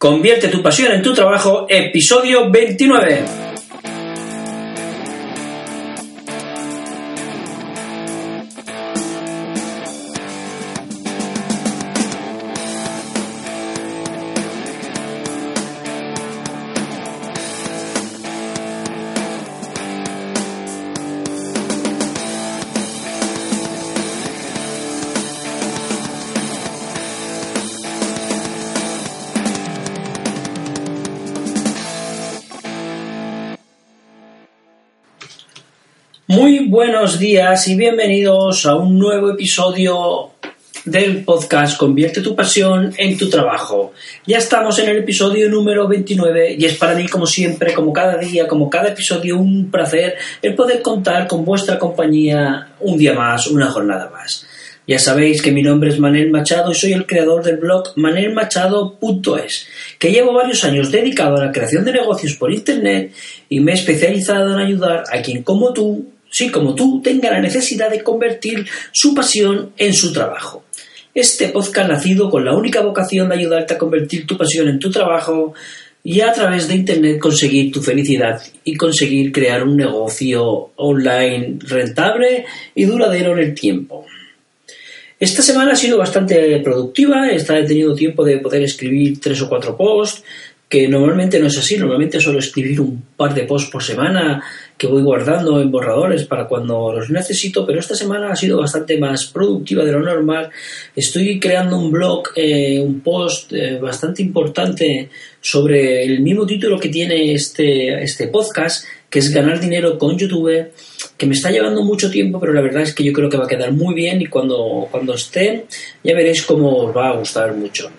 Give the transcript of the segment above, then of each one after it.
Convierte tu pasión en tu trabajo, episodio 29. Muy buenos días y bienvenidos a un nuevo episodio del podcast Convierte tu pasión en tu trabajo. Ya estamos en el episodio número 29 y es para mí como siempre, como cada día, como cada episodio, un placer el poder contar con vuestra compañía un día más, una jornada más. Ya sabéis que mi nombre es Manel Machado y soy el creador del blog manelmachado.es, que llevo varios años dedicado a la creación de negocios por Internet y me he especializado en ayudar a quien como tú, sí como tú, tenga la necesidad de convertir su pasión en su trabajo. Este podcast nacido con la única vocación de ayudarte a convertir tu pasión en tu trabajo y a través de Internet conseguir tu felicidad y conseguir crear un negocio online rentable y duradero en el tiempo. Esta semana ha sido bastante productiva, he tenido tiempo de poder escribir tres o cuatro posts, que normalmente no es así, normalmente suelo escribir un par de posts por semana que voy guardando en borradores para cuando los necesito, pero esta semana ha sido bastante más productiva de lo normal. Estoy creando un blog, eh, un post eh, bastante importante sobre el mismo título que tiene este, este podcast, que es ganar dinero con YouTube, que me está llevando mucho tiempo, pero la verdad es que yo creo que va a quedar muy bien y cuando, cuando esté ya veréis cómo os va a gustar mucho.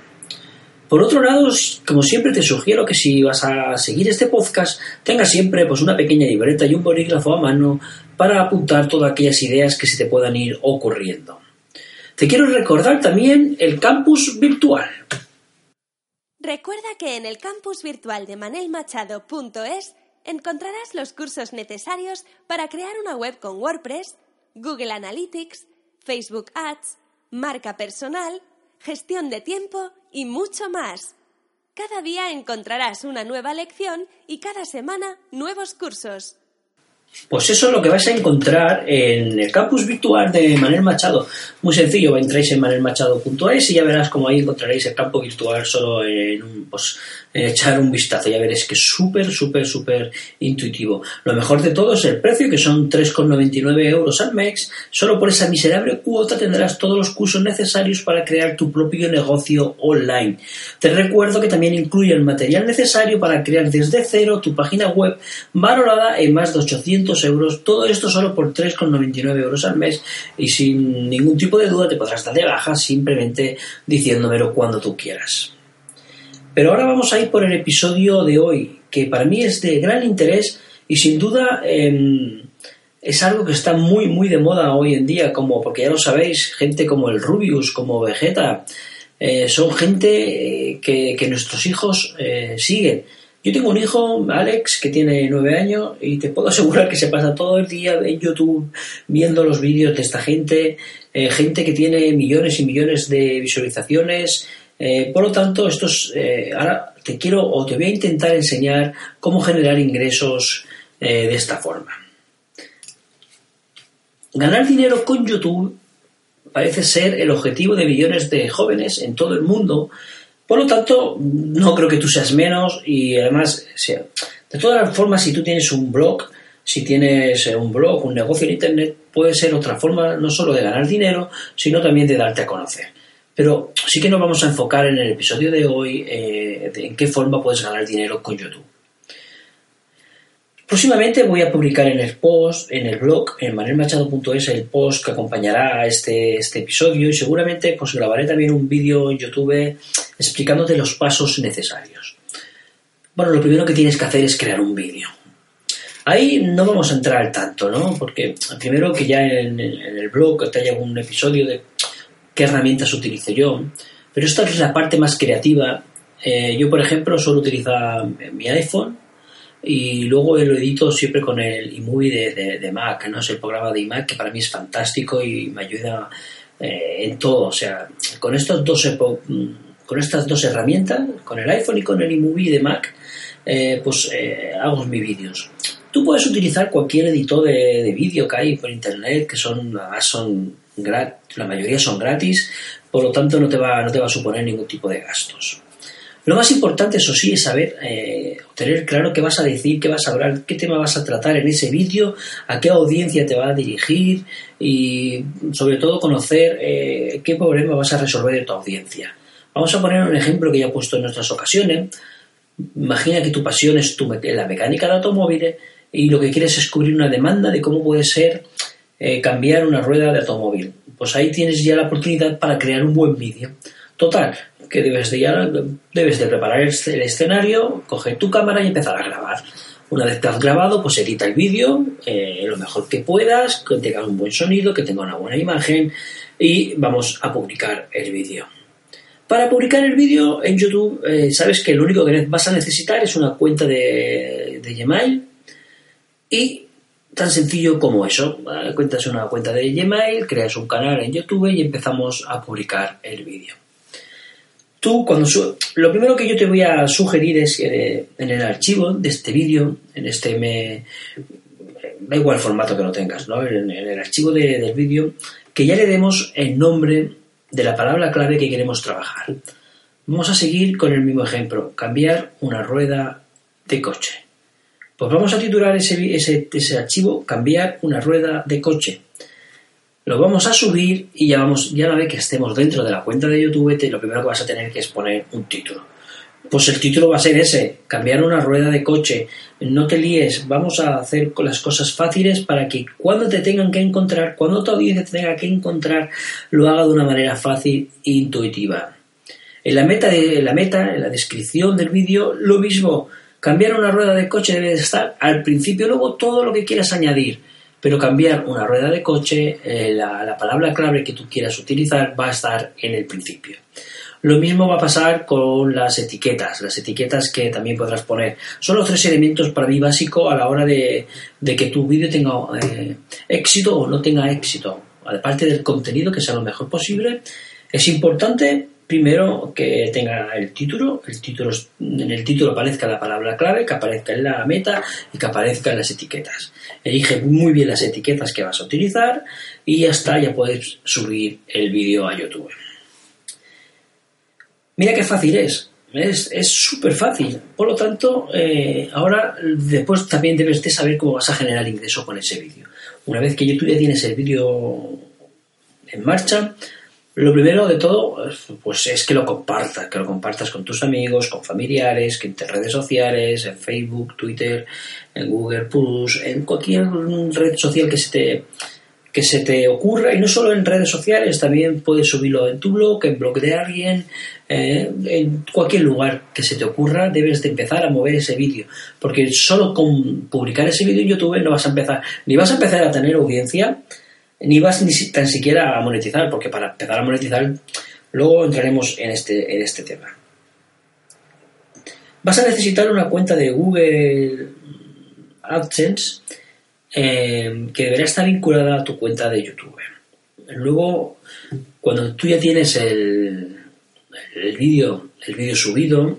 Por otro lado, como siempre te sugiero que si vas a seguir este podcast, tengas siempre pues una pequeña libreta y un bolígrafo a mano para apuntar todas aquellas ideas que se te puedan ir ocurriendo. Te quiero recordar también el campus virtual. Recuerda que en el campus virtual de manelmachado.es encontrarás los cursos necesarios para crear una web con WordPress, Google Analytics, Facebook Ads, marca personal, gestión de tiempo y mucho más. Cada día encontrarás una nueva lección y cada semana nuevos cursos. Pues eso es lo que vais a encontrar en el campus virtual de Manel Machado. Muy sencillo, entráis en manelmachado.es y ya verás como ahí encontraréis el campo virtual solo en un, pues, echar un vistazo. Ya veréis que es súper, súper, súper intuitivo. Lo mejor de todo es el precio, que son 3,99 euros al mes. Solo por esa miserable cuota tendrás todos los cursos necesarios para crear tu propio negocio online. Te recuerdo que también incluye el material necesario para crear desde cero tu página web valorada en más de 800 euros, todo esto solo por 3,99 euros al mes y sin ningún tipo de duda te podrás dar de baja simplemente diciéndomelo cuando tú quieras. Pero ahora vamos a ir por el episodio de hoy, que para mí es de gran interés y sin duda em, es algo que está muy muy de moda hoy en día, como porque ya lo sabéis, gente como el Rubius, como Vegeta, eh, son gente eh, que, nuestros hijos eh, siguen yo tengo un hijo, Alex, que tiene nueve años y te puedo asegurar que se pasa todo el día en YouTube viendo los vídeos de esta gente, eh, gente que tiene millones y millones de visualizaciones. Eh, por lo tanto, estos, eh, ahora te quiero o te voy a intentar enseñar cómo generar ingresos de esta forma. Ganar dinero con YouTube parece ser el objetivo de millones de jóvenes en todo el mundo por lo tanto, no creo que tú seas menos y además, de todas las formas, si tú tienes un blog, si tienes un blog, un negocio en Internet, puede ser otra forma no solo de ganar dinero, sino también de darte a conocer. Pero sí que nos vamos a enfocar en el episodio de hoy eh, en qué forma puedes ganar dinero con YouTube. Próximamente voy a publicar en el post, en el blog, en manelmachado.es, el post que acompañará a este, este episodio y seguramente pues grabaré también un vídeo en YouTube explicándote los pasos necesarios. Bueno, lo primero que tienes que hacer es crear un vídeo. Ahí no vamos a entrar tanto, ¿no? Porque primero que ya en, el blog te haya un episodio de qué herramientas utilizo yo, pero esta es la parte más creativa. Eh, yo, por ejemplo, solo utilizar mi iPhone y luego lo edito siempre con el iMovie de, Mac, ¿no? Es el programa de iMac que para mí es fantástico y me ayuda eh, en todo. O sea, con estos dos con estas dos herramientas, con el iPhone y con el iMovie de Mac, eh, pues eh, hago mis vídeos. Tú puedes utilizar cualquier editor de, de vídeo que hay por internet, que son, son la mayoría son gratis, por lo tanto no te va, no te va a suponer ningún tipo de gastos. Lo más importante, eso sí, es saber, eh, tener claro qué vas a decir, qué vas a hablar, qué tema vas a tratar en ese vídeo, a qué audiencia te va a dirigir y sobre todo conocer eh, qué problema vas a resolver de tu audiencia. Vamos a poner un ejemplo que ya he puesto en otras ocasiones. Imagina que tu pasión es tu, la mecánica de automóviles y lo que quieres es cubrir una demanda de cómo puede ser eh, cambiar una rueda de automóvil. Pues ahí tienes ya la oportunidad para crear un buen vídeo. Total, que debes de, preparar el escenario, coger tu cámara y empezar a grabar. Una vez que has grabado, pues edita el vídeo eh, lo mejor que puedas, que tenga un buen sonido, que tenga una buena imagen y vamos a publicar el vídeo. Para publicar el vídeo en YouTube, eh, sabes que lo único que vas a necesitar es una cuenta de, de Gmail y tan sencillo como eso. Cuentas una cuenta de Gmail, creas un canal en YouTube y empezamos a publicar el vídeo. Tú, cuando lo primero que yo te voy a sugerir es que en el archivo de este vídeo, en este me da igual formato que lo tengas, ¿no? En, el archivo del vídeo, que ya le demos el nombre de la palabra clave que queremos trabajar. Vamos a seguir con el mismo ejemplo, cambiar una rueda de coche. Pues vamos a titular ese, ese, ese archivo, cambiar una rueda de coche lo vamos a subir y ya vamos, ya una vez que estemos dentro de la cuenta de YouTube, lo primero que vas a tener que es poner un título. Pues el título va a ser ese, cambiar una rueda de coche, no te líes, vamos a hacer las cosas fáciles para que cuando te tengan que encontrar, cuando tu audiencia te tenga que encontrar, lo haga de una manera fácil e intuitiva. En la meta, de, la meta, en la descripción del vídeo, lo mismo, cambiar una rueda de coche debe estar al principio, luego todo lo que quieras añadir pero cambiar una rueda de coche, eh, la, palabra clave que tú quieras utilizar va a estar en el principio. Lo mismo va a pasar con las etiquetas, las etiquetas que también podrás poner. Son los tres elementos para mí básicos a la hora de, que tu vídeo tenga eh, éxito o no tenga éxito. Aparte del contenido, que sea lo mejor posible, es importante Primero, que tenga el título, el título, en el título aparezca la palabra clave, que aparezca en la meta y que aparezca en las etiquetas. Elige muy bien las etiquetas que vas a utilizar y ya está, ya puedes subir el vídeo a YouTube. Mira qué fácil es, es súper fácil. Por lo tanto, eh, ahora después también debes de saber cómo vas a generar ingreso con ese vídeo. Una vez que tú ya tienes el vídeo en marcha, lo primero de todo, pues es que lo compartas, que lo compartas con tus amigos, con familiares, que en redes sociales, en Facebook, Twitter, en Google Plus, en cualquier red social que se te que se te ocurra, y no solo en redes sociales, también puedes subirlo en tu blog, en blog de alguien, eh, en cualquier lugar que se te ocurra, debes de empezar a mover ese vídeo, porque solo con publicar ese vídeo en YouTube no vas a empezar, ni vas a empezar a tener audiencia, ni vas ni tan siquiera a monetizar, porque para empezar a monetizar, luego entraremos en este, en este tema. Vas a necesitar una cuenta de Google AdSense eh, que deberá estar vinculada a tu cuenta de YouTube. Luego, cuando tú ya tienes el, el vídeo el vídeo subido,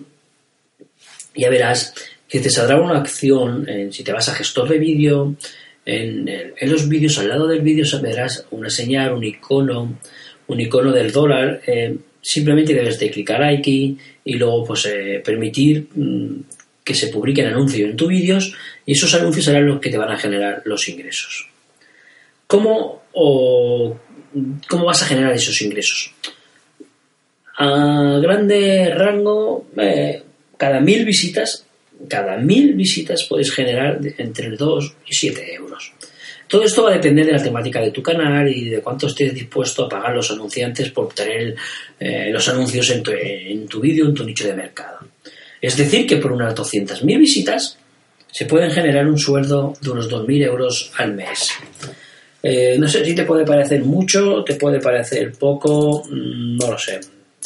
ya verás que te saldrá una acción, si te vas a gestor de vídeo, en, los vídeos, al lado del vídeo, verás una señal, un icono, un icono del dólar. Eh, simplemente debes de clicar aquí y luego pues eh, permitir mm, que se publiquen anuncios en tus vídeos y esos anuncios serán los que te van a generar los ingresos. ¿Cómo, o, ¿cómo vas a generar esos ingresos? A grande rango, eh, cada mil visitas cada mil visitas puedes generar entre 2 y 7 euros. Todo esto va a depender de la temática de tu canal y de cuánto estés dispuesto a pagar los anunciantes por obtener eh, los anuncios en tu, en tu vídeo, en tu nicho de mercado. Es decir, que por unas 200.000 visitas se pueden generar un sueldo de unos 2.000 euros al mes. Eh, no sé si te puede parecer mucho, te puede parecer poco, mm, no lo sé.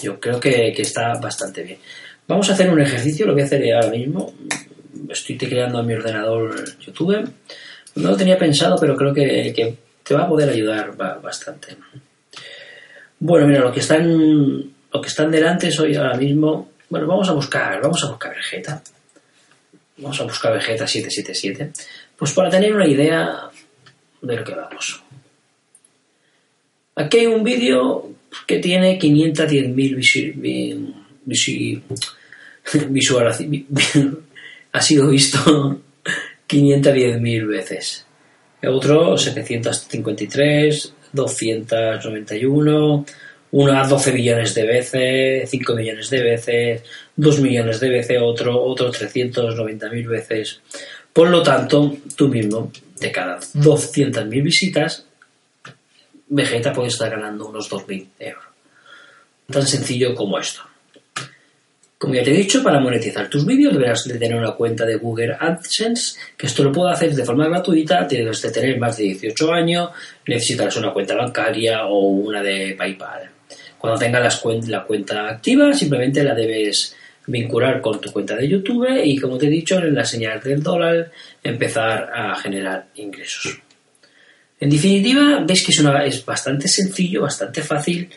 Yo creo que, está bastante bien. Vamos a hacer un ejercicio, lo voy a hacer ahora mismo. Estoy creando en mi ordenador YouTube. No lo tenía pensado, pero creo que, te va a poder ayudar bastante. Bueno, mira, lo que están, lo que están delante soy ahora mismo. Bueno, vamos a buscar, vamos a buscar Vegeta. Vamos a buscar Vegeta 777. Pues para tener una idea de lo que vamos. Aquí hay un vídeo que tiene 510.000 visualizaciones. ha sido visto 510.000 veces. Otro 753, 291, una 12 millones de veces, 5 millones de veces, 2 millones de veces, otro, otro 390.000 veces. Por lo tanto, tú mismo, de cada 200.000 visitas, Vegeta puede estar ganando unos 2.000 euros. Tan sencillo como esto. Como ya te he dicho, para monetizar tus vídeos deberás de tener una cuenta de Google AdSense, que esto lo puedo hacer de forma gratuita, debes de tener más de 18 años, necesitarás una cuenta bancaria o una de PayPal. Cuando tengas la cuenta activa, simplemente la debes vincular con tu cuenta de YouTube y, como te he dicho, en la señal del dólar empezar a generar ingresos. En definitiva, veis que es, es bastante sencillo, bastante fácil,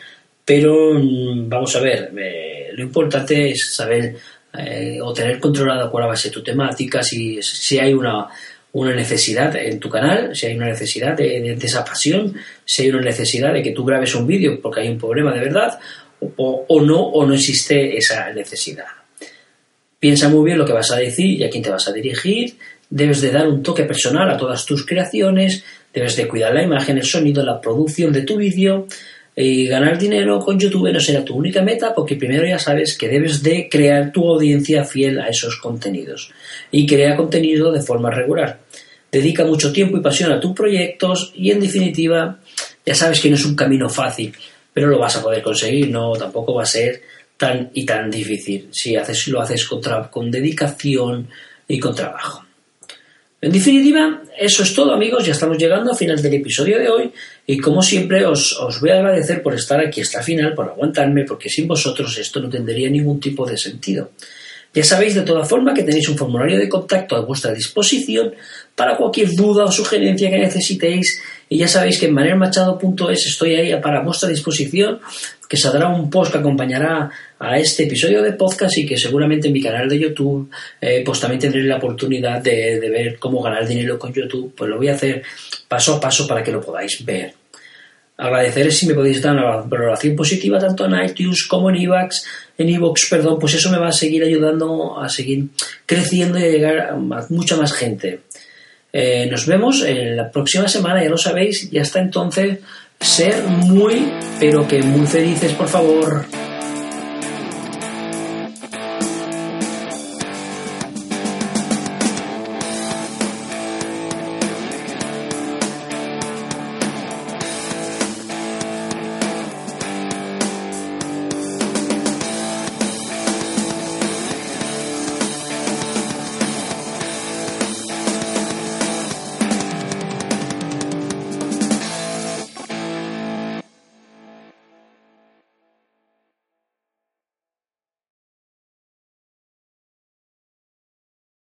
pero mm, vamos a ver, eh, lo importante es saber eh, o tener controlada cuál va a ser tu temática, si, si hay una, una necesidad en tu canal, si hay una necesidad de, esa pasión, si hay una necesidad de que tú grabes un vídeo porque hay un problema de verdad, o, o, no, o no existe esa necesidad. Piensa muy bien lo que vas a decir y a quién te vas a dirigir. Debes de dar un toque personal a todas tus creaciones. Debes de cuidar la imagen, el sonido, la producción de tu vídeo. Y ganar dinero con YouTube no será tu única meta porque primero ya sabes que debes de crear tu audiencia fiel a esos contenidos. Y crea contenido de forma regular. Dedica mucho tiempo y pasión a tus proyectos y en definitiva ya sabes que no es un camino fácil, pero lo vas a poder conseguir, no tampoco va a ser tan y tan difícil si haces, lo haces con, con dedicación y con trabajo. En definitiva, eso es todo amigos, ya estamos llegando al final del episodio de hoy y como siempre os, os, voy a agradecer por estar aquí hasta el final, por aguantarme, porque sin vosotros esto no tendría ningún tipo de sentido. Ya sabéis de toda forma que tenéis un formulario de contacto a vuestra disposición para cualquier duda o sugerencia que necesitéis y ya sabéis que en manermachado.es estoy ahí para vuestra disposición, que saldrá un post que acompañará a este episodio de podcast y que seguramente en mi canal de YouTube eh, pues también tendré la oportunidad de, de ver cómo ganar dinero con YouTube, pues lo voy a hacer paso a paso para que lo podáis ver. Agradecer si me podéis dar una valoración positiva tanto en iTunes como en iVoox, en iVoox, perdón, pues eso me va a seguir ayudando a seguir creciendo y a llegar a mucha más gente. Eh, nos vemos en la próxima semana, ya lo sabéis, y hasta entonces, ser muy, pero que muy felices, por favor.